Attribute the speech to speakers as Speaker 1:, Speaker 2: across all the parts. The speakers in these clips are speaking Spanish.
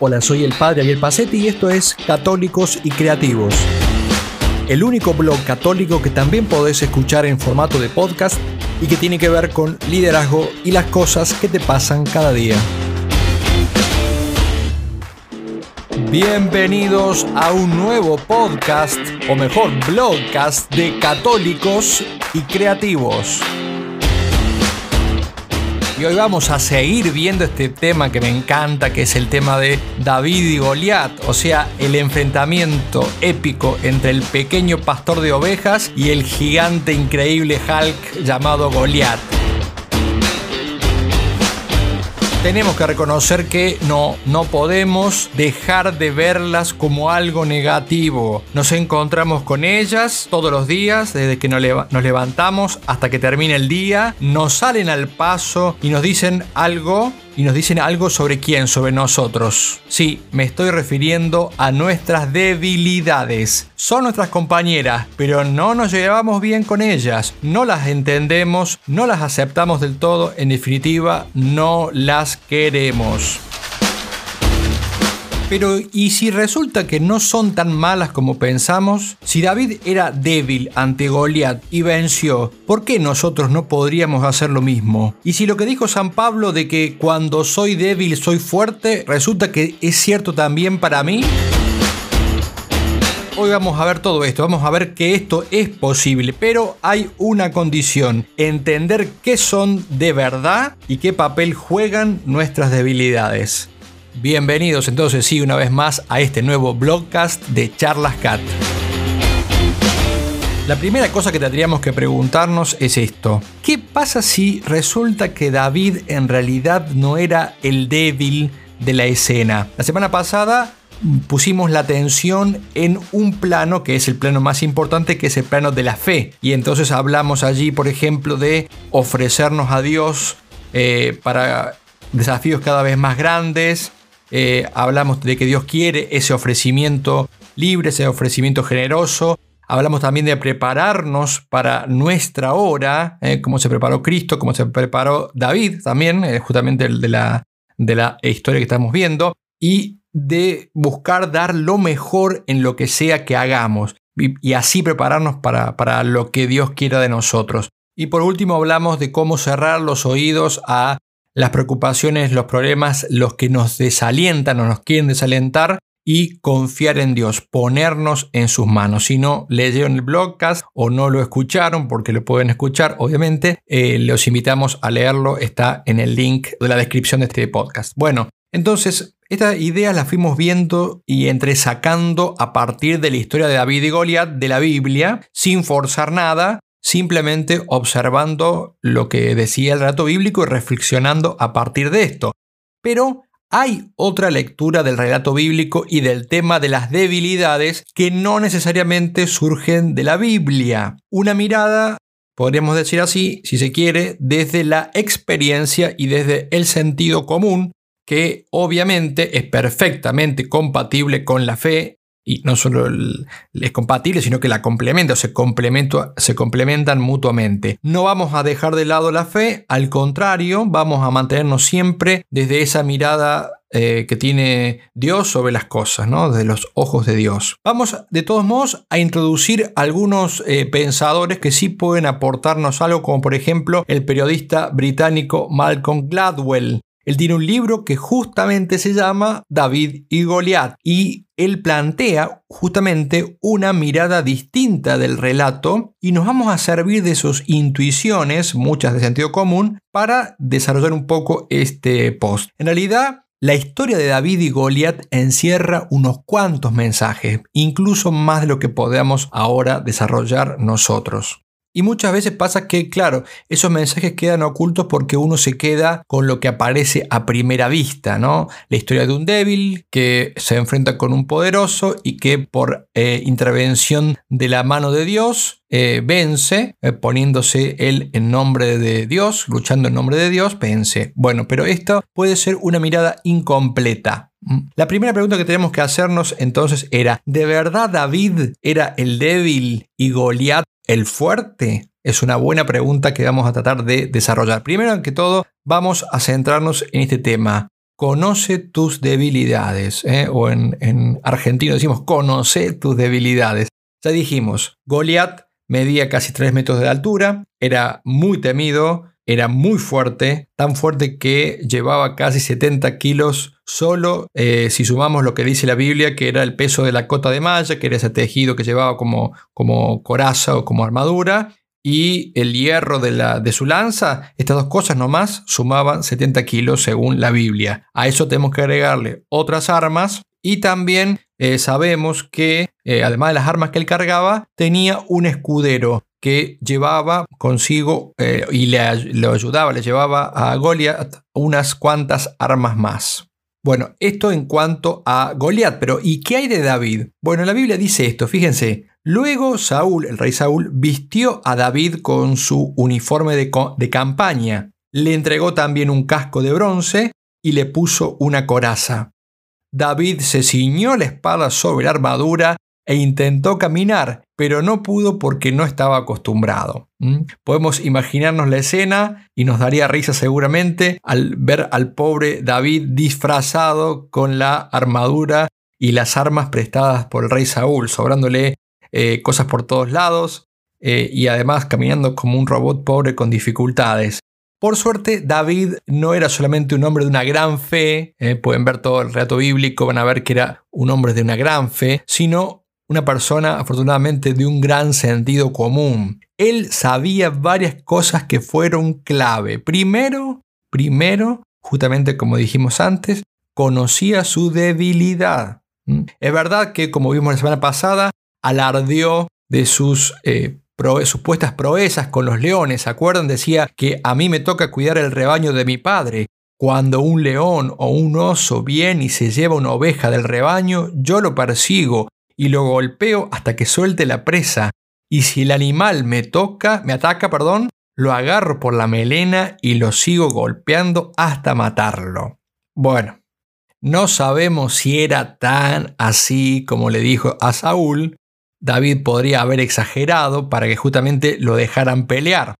Speaker 1: Hola, soy el padre Ariel Pacetti y esto es Católicos y Creativos. El único blog católico que también podés escuchar en formato de podcast y que tiene que ver con liderazgo y las cosas que te pasan cada día. Bienvenidos a un nuevo podcast, o mejor, blogcast de católicos y creativos. Y hoy vamos a seguir viendo este tema que me encanta, que es el tema de David y Goliat, o sea, el enfrentamiento épico entre el pequeño pastor de ovejas y el gigante increíble Hulk llamado Goliat. Tenemos que reconocer que no, no podemos dejar de verlas como algo negativo. Nos encontramos con ellas todos los días, desde que nos levantamos hasta que termina el día, nos salen al paso y nos dicen algo y nos dicen algo sobre quién, sobre nosotros. Sí, me estoy refiriendo a nuestras debilidades. Son nuestras compañeras, pero no nos llevamos bien con ellas, no las entendemos, no las aceptamos del todo, en definitiva, no las queremos. Pero ¿y si resulta que no son tan malas como pensamos? Si David era débil ante Goliat y venció, ¿por qué nosotros no podríamos hacer lo mismo? Y si lo que dijo San Pablo de que cuando soy débil soy fuerte, resulta que es cierto también para mí? Hoy vamos a ver todo esto, vamos a ver que esto es posible, pero hay una condición, entender qué son de verdad y qué papel juegan nuestras debilidades. Bienvenidos entonces sí una vez más a este nuevo blogcast de Charlas Cat. La primera cosa que tendríamos que preguntarnos es esto. ¿Qué pasa si resulta que David en realidad no era el débil de la escena? La semana pasada pusimos la atención en un plano que es el plano más importante, que es el plano de la fe. Y entonces hablamos allí, por ejemplo, de ofrecernos a Dios eh, para desafíos cada vez más grandes, eh, hablamos de que Dios quiere ese ofrecimiento libre, ese ofrecimiento generoso. Hablamos también de prepararnos para nuestra hora, eh, como se preparó Cristo, como se preparó David también, eh, justamente de la, de la historia que estamos viendo, y de buscar dar lo mejor en lo que sea que hagamos y, y así prepararnos para, para lo que Dios quiera de nosotros. Y por último hablamos de cómo cerrar los oídos a las preocupaciones, los problemas, los que nos desalientan o nos quieren desalentar y confiar en Dios, ponernos en sus manos. Si no leyeron el blogcast o no lo escucharon, porque lo pueden escuchar, obviamente, eh, los invitamos a leerlo, está en el link de la descripción de este podcast. Bueno, entonces, esta idea la fuimos viendo y entresacando a partir de la historia de David y Goliat de la Biblia, sin forzar nada, simplemente observando lo que decía el relato bíblico y reflexionando a partir de esto. Pero hay otra lectura del relato bíblico y del tema de las debilidades que no necesariamente surgen de la Biblia. Una mirada, podríamos decir así, si se quiere, desde la experiencia y desde el sentido común, que obviamente es perfectamente compatible con la fe y no solo es compatible, sino que la complementa, se, se complementan mutuamente. No vamos a dejar de lado la fe, al contrario, vamos a mantenernos siempre desde esa mirada eh, que tiene Dios sobre las cosas, ¿no? desde los ojos de Dios. Vamos de todos modos a introducir algunos eh, pensadores que sí pueden aportarnos algo, como por ejemplo el periodista británico Malcolm Gladwell. Él tiene un libro que justamente se llama David y Goliat y él plantea justamente una mirada distinta del relato y nos vamos a servir de sus intuiciones, muchas de sentido común, para desarrollar un poco este post. En realidad, la historia de David y Goliat encierra unos cuantos mensajes, incluso más de lo que podamos ahora desarrollar nosotros. Y muchas veces pasa que, claro, esos mensajes quedan ocultos porque uno se queda con lo que aparece a primera vista, ¿no? La historia de un débil que se enfrenta con un poderoso y que por eh, intervención de la mano de Dios eh, vence, eh, poniéndose él en nombre de Dios, luchando en nombre de Dios, vence. Bueno, pero esto puede ser una mirada incompleta. ¿Mm? La primera pregunta que tenemos que hacernos entonces era, ¿de verdad David era el débil y Goliat el fuerte? Es una buena pregunta que vamos a tratar de desarrollar. Primero que todo, vamos a centrarnos en este tema. conoce tus debilidades. ¿eh? O en, en argentino decimos, conoce tus debilidades. Ya dijimos, Goliat medía casi 3 metros de altura, era muy temido, era muy fuerte, tan fuerte que llevaba casi 70 kilos solo, eh, si sumamos lo que dice la Biblia, que era el peso de la cota de malla, que era ese tejido que llevaba como, como coraza o como armadura, y el hierro de, la, de su lanza, estas dos cosas nomás sumaban 70 kilos según la Biblia. A eso tenemos que agregarle otras armas y también eh, sabemos que, eh, además de las armas que él cargaba, tenía un escudero que llevaba consigo eh, y le, ayudaba, le llevaba a Goliat unas cuantas armas más. Bueno, esto en cuanto a Goliat, pero ¿y qué hay de David? Bueno, la Biblia dice esto, fíjense, luego Saúl, el rey Saúl, vistió a David con su uniforme de, de campaña, le entregó también un casco de bronce y le puso una coraza. David se ciñó la espada sobre la armadura e intentó caminar, pero no pudo porque no estaba acostumbrado. ¿Mm? Podemos imaginarnos la escena y nos daría risa seguramente al ver al pobre David disfrazado con la armadura y las armas prestadas por el rey Saúl, sobrándole eh, cosas por todos lados eh, y además caminando como un robot pobre con dificultades. Por suerte, David no era solamente un hombre de una gran fe, eh, pueden ver todo el relato bíblico, van a ver que era un hombre de una gran fe, sino una persona afortunadamente de un gran sentido común. Él sabía varias cosas que fueron clave. Primero, primero, justamente como dijimos antes, conocía su debilidad. ¿Mm? Es verdad que, como vimos la semana pasada, alardeó de sus eh, supuestas proezas con los leones. ¿Se acuerdan? Decía que a mí me toca cuidar el rebaño de mi padre. Cuando un león o un oso viene y se lleva una oveja del rebaño, yo lo persigo y lo golpeo hasta que suelte la presa, y si el animal me toca, me ataca, perdón, lo agarro por la melena y lo sigo golpeando hasta matarlo. Bueno, no sabemos si era tan así como le dijo a Saúl. David podría haber exagerado para que justamente lo dejaran pelear.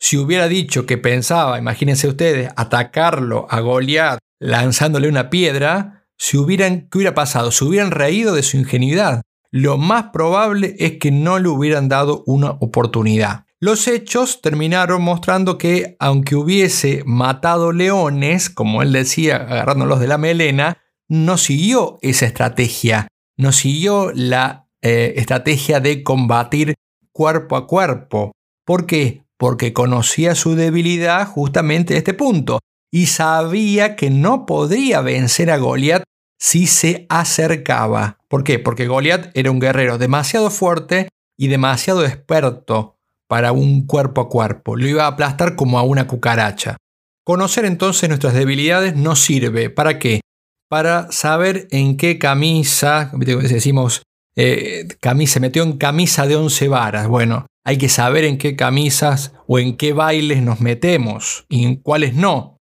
Speaker 1: Si hubiera dicho que pensaba, imagínense ustedes, atacarlo a Goliat lanzándole una piedra, si hubieran, ¿qué hubiera pasado? Se hubieran reído de su ingenuidad. Lo más probable es que no le hubieran dado una oportunidad. Los hechos terminaron mostrando que, aunque hubiese matado leones, como él decía, agarrándolos de la melena, no siguió esa estrategia, no siguió la eh, estrategia de combatir cuerpo a cuerpo. ¿Por qué? Porque conocía su debilidad justamente en este punto y sabía que no podría vencer a Goliat si se acercaba. ¿Por qué? Porque Goliat era un guerrero demasiado fuerte y demasiado experto para un cuerpo a cuerpo. Lo iba a aplastar como a una cucaracha. Conocer entonces nuestras debilidades nos sirve. ¿Para qué? Para saber en qué camisa, decimos, eh, camisa, se metió en camisa de once varas. Bueno, hay que saber en qué camisas o en qué bailes nos metemos y en cuáles no.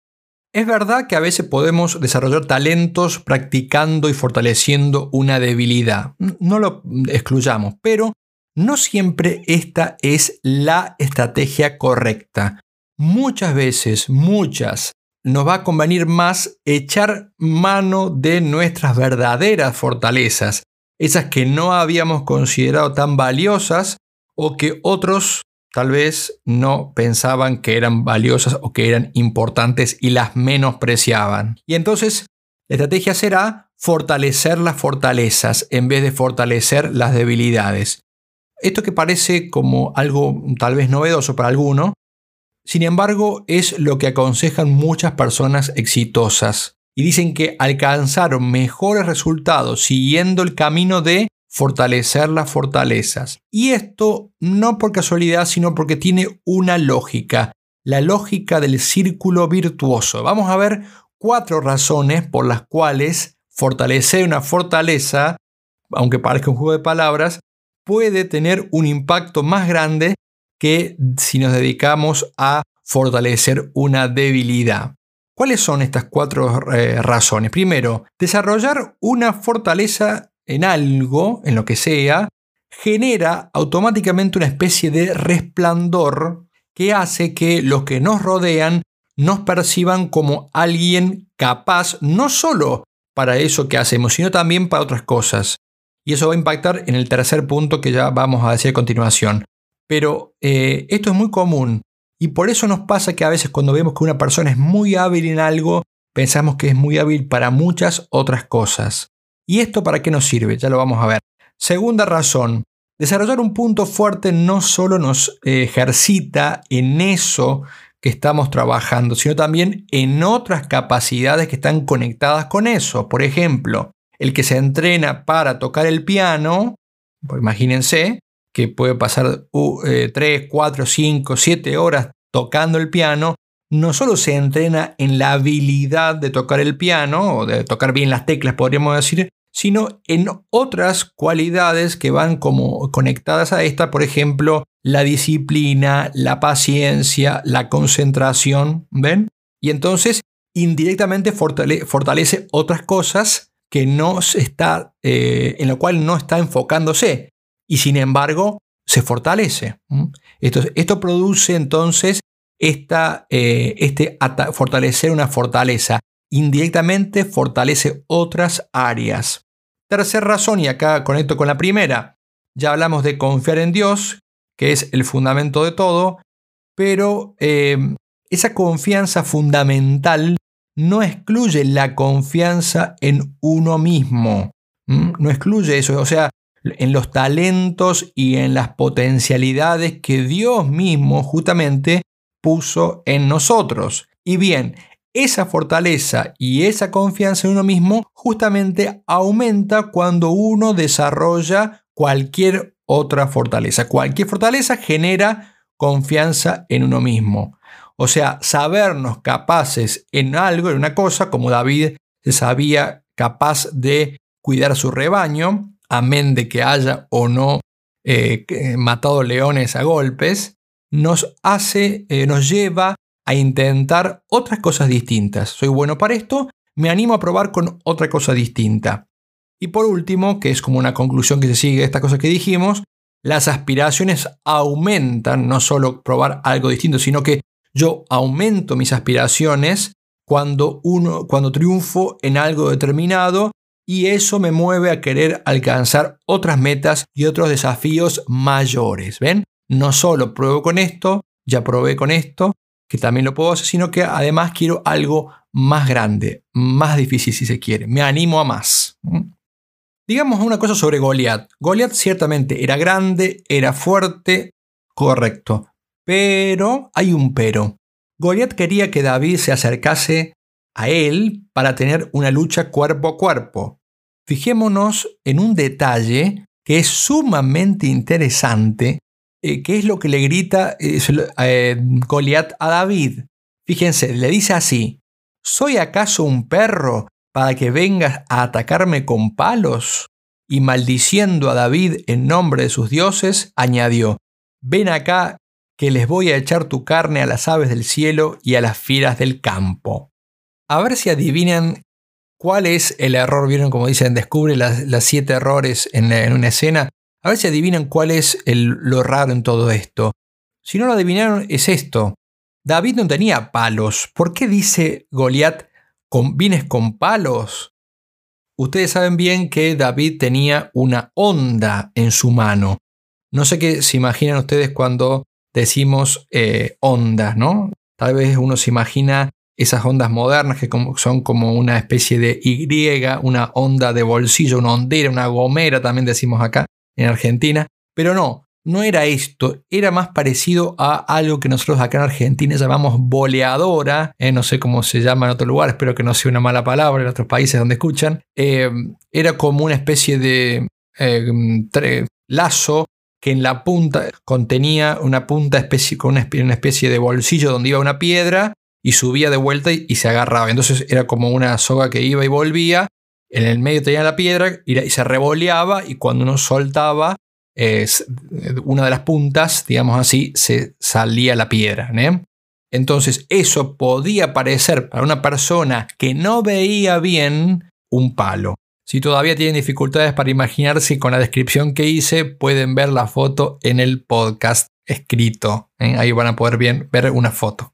Speaker 1: Es verdad que a veces podemos desarrollar talentos practicando y fortaleciendo una debilidad. No lo excluyamos, pero no siempre esta es la estrategia correcta. Muchas veces, muchas, nos va a convenir más echar mano de nuestras verdaderas fortalezas, esas que no habíamos considerado tan valiosas o que otros tal vez no pensaban que eran valiosas o que eran importantes y las menospreciaban. Y entonces la estrategia será fortalecer las fortalezas en vez de fortalecer las debilidades. Esto que parece como algo tal vez novedoso para alguno, sin embargo es lo que aconsejan muchas personas exitosas y dicen que alcanzaron mejores resultados siguiendo el camino de fortalecer las fortalezas. Y esto no por casualidad, sino porque tiene una lógica, la lógica del círculo virtuoso. Vamos a ver cuatro razones por las cuales fortalecer una fortaleza, aunque parezca un juego de palabras, puede tener un impacto más grande que si nos dedicamos a fortalecer una debilidad. ¿Cuáles son estas cuatro eh, razones? Primero, desarrollar una fortaleza en algo, en lo que sea, genera automáticamente una especie de resplandor que hace que los que nos rodean nos perciban como alguien capaz, no solo para eso que hacemos, sino también para otras cosas. Y eso va a impactar en el tercer punto que ya vamos a decir a continuación. Pero eh, esto es muy común y por eso nos pasa que a veces cuando vemos que una persona es muy hábil en algo, pensamos que es muy hábil para muchas otras cosas. ¿Y esto para qué nos sirve? Ya lo vamos a ver. Segunda razón, desarrollar un punto fuerte no solo nos ejercita en eso que estamos trabajando, sino también en otras capacidades que están conectadas con eso. Por ejemplo, el que se entrena para tocar el piano, pues imagínense que puede pasar 3, 4, 5, 7 horas tocando el piano, no solo se entrena en la habilidad de tocar el piano, o de tocar bien las teclas, podríamos decir, sino en otras cualidades que van como conectadas a esta, por ejemplo, la disciplina, la paciencia, la concentración, ¿ven? Y entonces indirectamente fortalece, otras cosas que no está, eh, en lo cual no está enfocándose y sin embargo se fortalece. Esto, esto produce entonces esta, eh, este fortalecer una fortaleza. Indirectamente fortalece otras áreas. Tercera razón, y acá conecto con la primera, ya hablamos de confiar en Dios, que es el fundamento de todo, pero eh, esa confianza fundamental no excluye la confianza en uno mismo. No excluye eso. O sea, en los talentos y en las potencialidades que Dios mismo justamente puso en nosotros. Y bien, esa fortaleza y esa confianza en uno mismo justamente aumenta cuando uno desarrolla cualquier otra fortaleza. Cualquier fortaleza genera confianza en uno mismo. O sea, sabernos capaces en algo, en una cosa, como David se sabía capaz de cuidar su rebaño, amén de que haya o no eh, matado leones a golpes, nos hace, eh, nos lleva a intentar otras cosas distintas. Soy bueno para esto, me animo a probar con otra cosa distinta. Y por último, que es como una conclusión que se sigue de estas cosas que dijimos, las aspiraciones aumentan, no solo probar algo distinto, sino que yo aumento mis aspiraciones cuando, uno, cuando triunfo en algo determinado y eso me mueve a querer alcanzar otras metas y otros desafíos mayores. ¿Ven? No solo pruebo con esto, ya probé con esto, que también lo puedo hacer, sino que además quiero algo más grande, más difícil si se quiere. Me animo a más. Digamos una cosa sobre Goliat. Goliat ciertamente era grande, era fuerte, correcto. Pero hay un pero. Goliat quería que David se acercase a él para tener una lucha cuerpo a cuerpo. Fijémonos en un detalle que es sumamente interesante, eh, que es lo que le grita eh, Goliat a David. Fíjense, le dice así, ¿soy acaso un perro para que vengas a atacarme con palos? Y maldiciendo a David en nombre de sus dioses, añadió, ven acá que les voy a echar tu carne a las aves del cielo y a las fieras del campo. A ver si adivinan cuál es el error. Vieron como dicen, descubre las, siete errores en, una escena. A ver si adivinan cuál es lo raro en todo esto. Si no lo adivinaron, es esto. David no tenía palos. ¿Por qué dice Goliat, vienes con palos? Ustedes saben bien que David tenía una onda en su mano. No sé qué se imaginan ustedes cuando decimos eh, onda, ¿no? Tal vez uno se imagina esas ondas modernas que son como una especie de Y, una onda de bolsillo, una hondera, una gomera, también decimos acá en Argentina. Pero no, no era esto, era más parecido a algo que nosotros acá en Argentina llamamos boleadora, eh, no sé cómo se llama en otro lugar, espero que no sea una mala palabra en otros países donde escuchan. Eh, era como una especie de lazo que en la punta contenía una punta especie, con una especie de bolsillo donde iba una piedra y subía de vuelta y, se agarraba. Entonces era como una soga que iba y volvía. En el medio tenía la piedra y, se revoleaba y cuando uno soltaba una de las puntas, digamos así, se salía la piedra. Entonces eso podía parecer para una persona que no veía bien un palo. Si todavía tienen dificultades para imaginarse con la descripción que hice, pueden ver la foto en el podcast escrito. ¿eh? Ahí van a poder bien, ver una foto.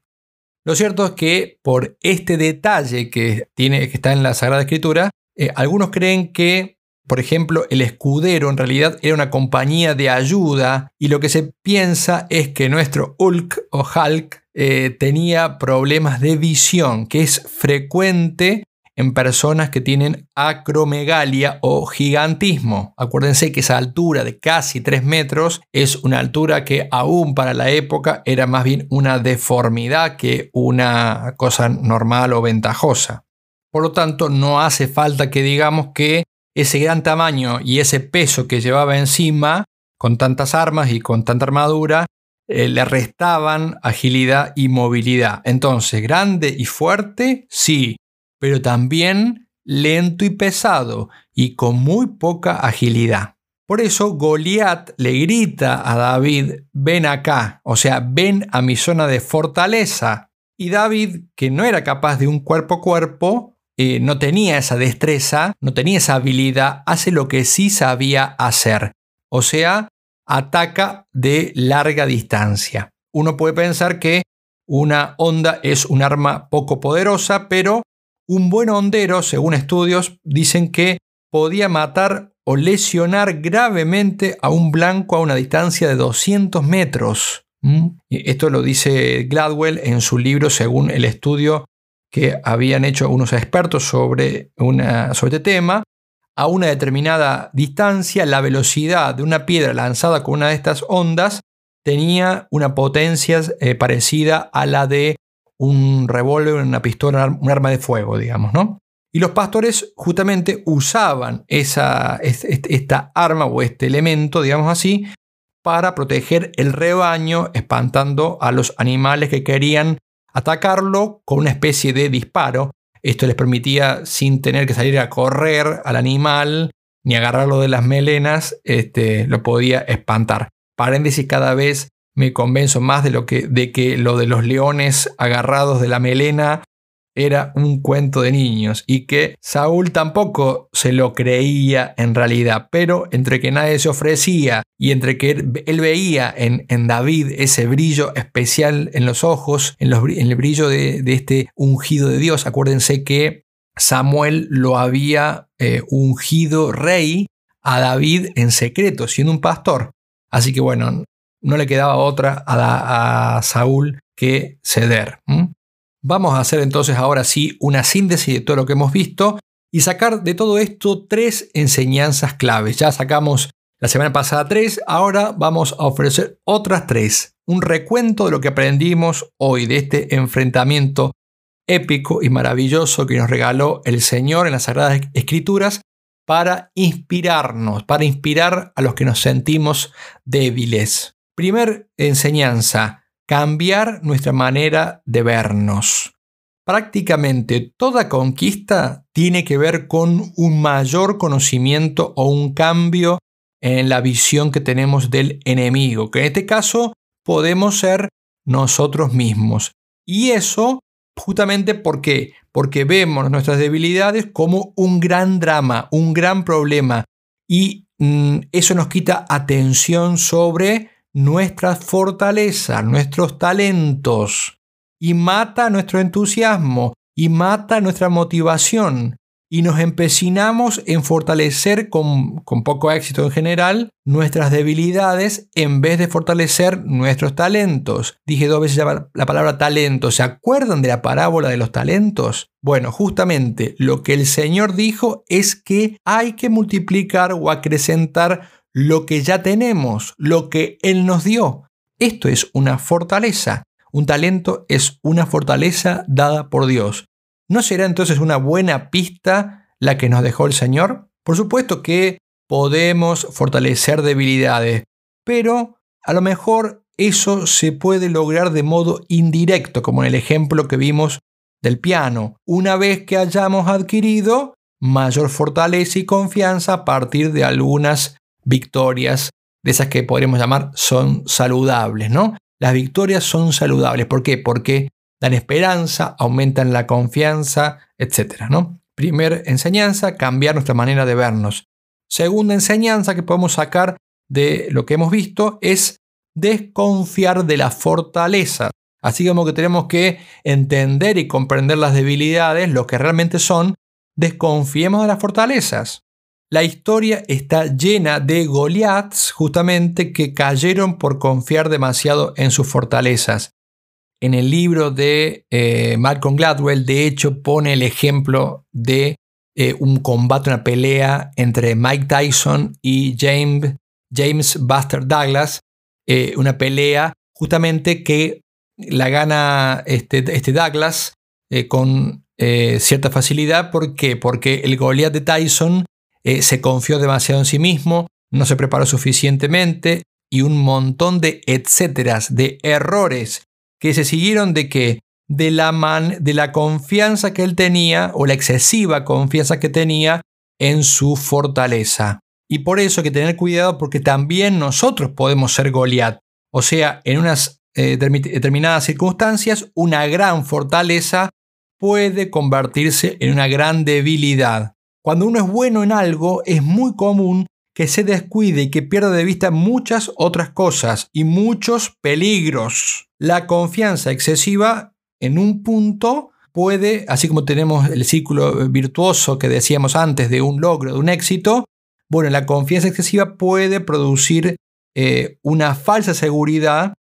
Speaker 1: Lo cierto es que por este detalle que, tiene, que está en la Sagrada Escritura, eh, algunos creen que, por ejemplo, el escudero en realidad era una compañía de ayuda y lo que se piensa es que nuestro Hulk o Hulk eh, tenía problemas de visión, que es frecuente en personas que tienen acromegalia o gigantismo. Acuérdense que esa altura de casi 3 metros es una altura que aún para la época era más bien una deformidad que una cosa normal o ventajosa. Por lo tanto, no hace falta que digamos que ese gran tamaño y ese peso que llevaba encima, con tantas armas y con tanta armadura, eh, le restaban agilidad y movilidad. Entonces, grande y fuerte, sí, pero también lento y pesado y con muy poca agilidad. Por eso Goliat le grita a David, ven acá, o sea, ven a mi zona de fortaleza. Y David, que no era capaz de un cuerpo a cuerpo, eh, no tenía esa destreza, no tenía esa habilidad, hace lo que sí sabía hacer. O sea, ataca de larga distancia. Uno puede pensar que una onda es un arma poco poderosa, pero un buen hondero, según estudios, dicen que podía matar o lesionar gravemente a un blanco a una distancia de 200 metros. ¿Mm? Esto lo dice Gladwell en su libro según el estudio que habían hecho unos expertos sobre, una, sobre este tema. A una determinada distancia, la velocidad de una piedra lanzada con una de estas ondas tenía una potencia eh, parecida a la de un revólver, una pistola, un arma de fuego, digamos, ¿no? Y los pastores justamente usaban esa, esta arma o este elemento, digamos así, para proteger el rebaño, espantando a los animales que querían atacarlo con una especie de disparo. Esto les permitía, sin tener que salir a correr al animal ni agarrarlo de las melenas, este, lo podía espantar. Paréntesis, cada vez me convenzo más de, lo que, de que lo de los leones agarrados de la melena era un cuento de niños y que Saúl tampoco se lo creía en realidad, pero entre que nadie se ofrecía y entre que él, veía en, en, David ese brillo especial en los ojos, en, el brillo de, este ungido de Dios, acuérdense que Samuel lo había eh, ungido rey a David en secreto, siendo un pastor. Así que bueno, no le quedaba otra a, Saúl que ceder. Vamos a hacer entonces ahora sí una síntesis de todo lo que hemos visto y sacar de todo esto tres enseñanzas claves. Ya sacamos la semana pasada tres, ahora vamos a ofrecer otras tres. Un recuento de lo que aprendimos hoy de este enfrentamiento épico y maravilloso que nos regaló el Señor en las Sagradas Escrituras para inspirarnos, para inspirar a los que nos sentimos débiles. Primer enseñanza, cambiar nuestra manera de vernos. Prácticamente toda conquista tiene que ver con un mayor conocimiento o un cambio en la visión que tenemos del enemigo, que en este caso podemos ser nosotros mismos. Y eso justamente porque porque vemos nuestras debilidades como un gran drama, un gran problema y mm, eso nos quita atención sobre nuestra fortaleza, nuestros talentos, y mata nuestro entusiasmo, y mata nuestra motivación, y nos empecinamos en fortalecer con, con, poco éxito en general nuestras debilidades en vez de fortalecer nuestros talentos. Dije dos veces la palabra talento. ¿Se acuerdan de la parábola de los talentos? Bueno, justamente lo que el Señor dijo es que hay que multiplicar o acrecentar lo que ya tenemos, lo que Él nos dio. Esto es una fortaleza. Un talento es una fortaleza dada por Dios. ¿No será entonces una buena pista la que nos dejó el Señor? Por supuesto que podemos fortalecer debilidades, pero a lo mejor eso se puede lograr de modo indirecto, como en el ejemplo que vimos del piano. Una vez que hayamos adquirido mayor fortaleza y confianza a partir de algunas victorias de esas que podríamos llamar son saludables, ¿no? Las victorias son saludables. ¿Por qué? Porque dan esperanza, aumentan la confianza, etc. ¿no? Primer enseñanza, cambiar nuestra manera de vernos. Segunda enseñanza que podemos sacar de lo que hemos visto es desconfiar de la fortaleza. Así como que tenemos que entender y comprender las debilidades, lo que realmente son, desconfiemos de las fortalezas. La historia está llena de Goliaths justamente que cayeron por confiar demasiado en sus fortalezas. En el libro de eh, Malcolm Gladwell, de hecho, pone el ejemplo de eh, un combate, una pelea entre Mike Tyson y James, James Buster Douglas, eh, una pelea justamente que la gana este, este Douglas con cierta facilidad. ¿Por qué? Porque el Goliath de Tyson se confió demasiado en sí mismo, no se preparó suficientemente y un montón de etcéteras, de errores que se siguieron de que de la, man, de la confianza que él tenía o la excesiva confianza que tenía en su fortaleza. Y por eso hay que tener cuidado porque también nosotros podemos ser Goliat. O sea, en unas eh, determinadas circunstancias, una gran fortaleza puede convertirse en una gran debilidad. Cuando uno es bueno en algo, es muy común que se descuide y que pierda de vista muchas otras cosas y muchos peligros. La confianza excesiva en un punto puede, así como tenemos el círculo virtuoso que decíamos antes de un logro, de un éxito, bueno, la confianza excesiva puede producir eh, una falsa seguridad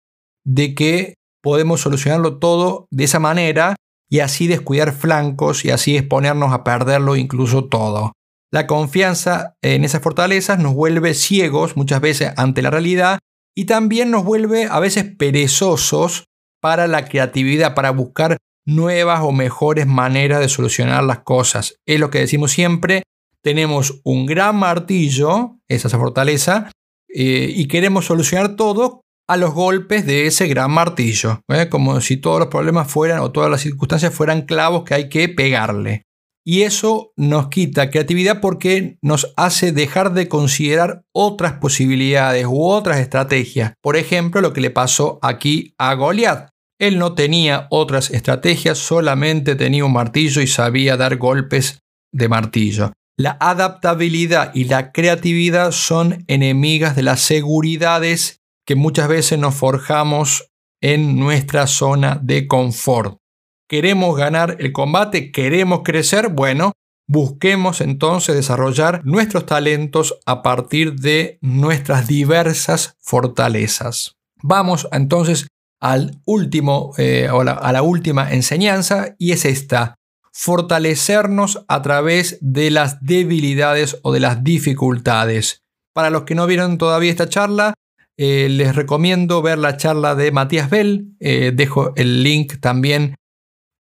Speaker 1: de que podemos solucionarlo todo de esa manera y así descuidar flancos y así exponernos a perderlo incluso todo. La confianza en esas fortalezas nos vuelve ciegos muchas veces ante la realidad y también nos vuelve a veces perezosos para la creatividad, para buscar nuevas o mejores maneras de solucionar las cosas. Es lo que decimos siempre, tenemos un gran martillo, esa es fortaleza, eh, y queremos solucionar todo a los golpes de ese gran martillo, ¿eh? como si todos los problemas fueran o todas las circunstancias fueran clavos que hay que pegarle. Y eso nos quita creatividad porque nos hace dejar de considerar otras posibilidades u otras estrategias. Por ejemplo, lo que le pasó aquí a Goliath. Él no tenía otras estrategias, solamente tenía un martillo y sabía dar golpes de martillo. La adaptabilidad y la creatividad son enemigas de las seguridades que muchas veces nos forjamos en nuestra zona de confort queremos ganar el combate, queremos crecer, bueno, busquemos entonces desarrollar nuestros talentos a partir de nuestras diversas fortalezas. Vamos entonces al último, eh, a la última enseñanza y es esta, fortalecernos a través de las debilidades o de las dificultades. Para los que no vieron todavía esta charla, eh, les recomiendo ver la charla de Matías Bell. Eh, dejo el link también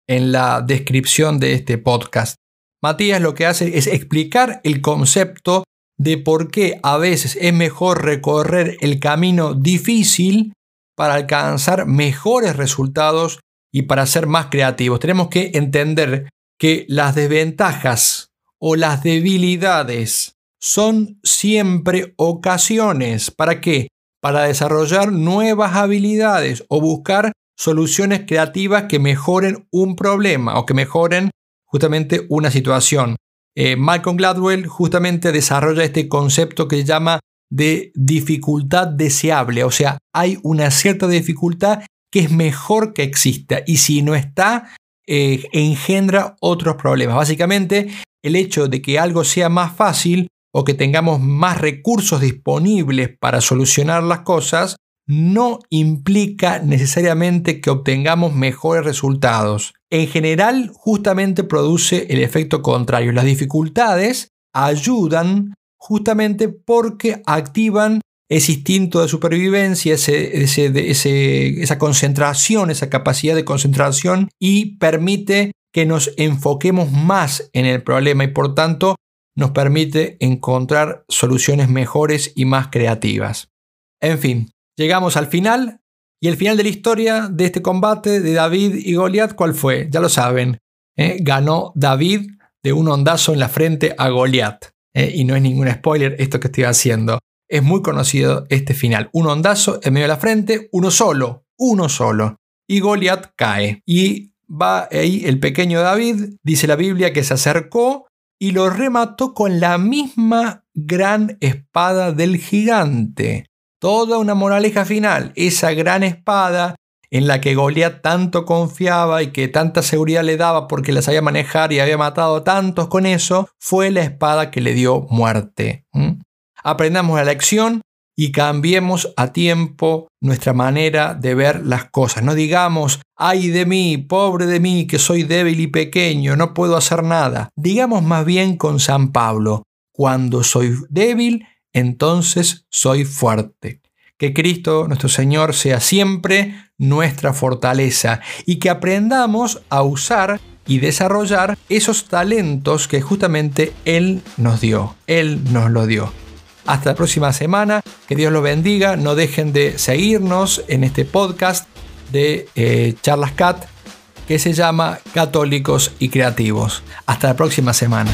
Speaker 1: en la descripción de este podcast. Matías lo que hace es explicar el concepto de por qué a veces es mejor recorrer el camino difícil para alcanzar mejores resultados y para ser más creativos. Tenemos que entender que las desventajas o las debilidades son siempre ocasiones. ¿Para qué? Para desarrollar nuevas habilidades o buscar soluciones creativas que mejoren un problema o que mejoren justamente una situación. Eh, Malcolm Gladwell justamente desarrolla este concepto que llama de dificultad deseable, o sea, hay una cierta dificultad que es mejor que exista y si no está, eh, engendra otros problemas. Básicamente, el hecho de que algo sea más fácil o que tengamos más recursos disponibles para solucionar las cosas no implica necesariamente que obtengamos mejores resultados. En general, justamente produce el efecto contrario. Las dificultades ayudan justamente porque activan ese instinto de supervivencia, esa concentración, esa capacidad de concentración y permite que nos enfoquemos más en el problema y por tanto nos permite encontrar soluciones mejores y más creativas. En fin, Llegamos al final. Y el final de la historia de este combate de David y Goliat, ¿cuál fue? Ya lo saben. ¿eh? Ganó David de un ondazo en la frente a Goliat. ¿eh? Y no es ningún spoiler esto que estoy haciendo. Es muy conocido este final. Un ondazo en medio de la frente, uno solo, uno solo. Y Goliat cae. Y va ahí el pequeño David, dice la Biblia, que se acercó y lo remató con la misma gran espada del gigante toda una moraleja final. Esa gran espada, en la que Goliat tanto confiaba y que tanta seguridad le daba porque la sabía manejar y había matado a tantos con eso, fue la espada que le dio muerte. Aprendamos la lección y cambiemos a tiempo nuestra manera de ver las cosas. No digamos, ay de mí, pobre de mí, que soy débil y pequeño, no puedo hacer nada. Digamos más bien con San Pablo, cuando soy débil, entonces soy fuerte. Que Cristo, nuestro Señor, sea siempre nuestra fortaleza y que aprendamos a usar y desarrollar esos talentos que justamente Él nos dio. Él nos lo dio. Hasta la próxima semana, que Dios los bendiga, no dejen de seguirnos en este podcast de eh, Charlas Cat que se llama Católicos y Creativos. Hasta la próxima semana.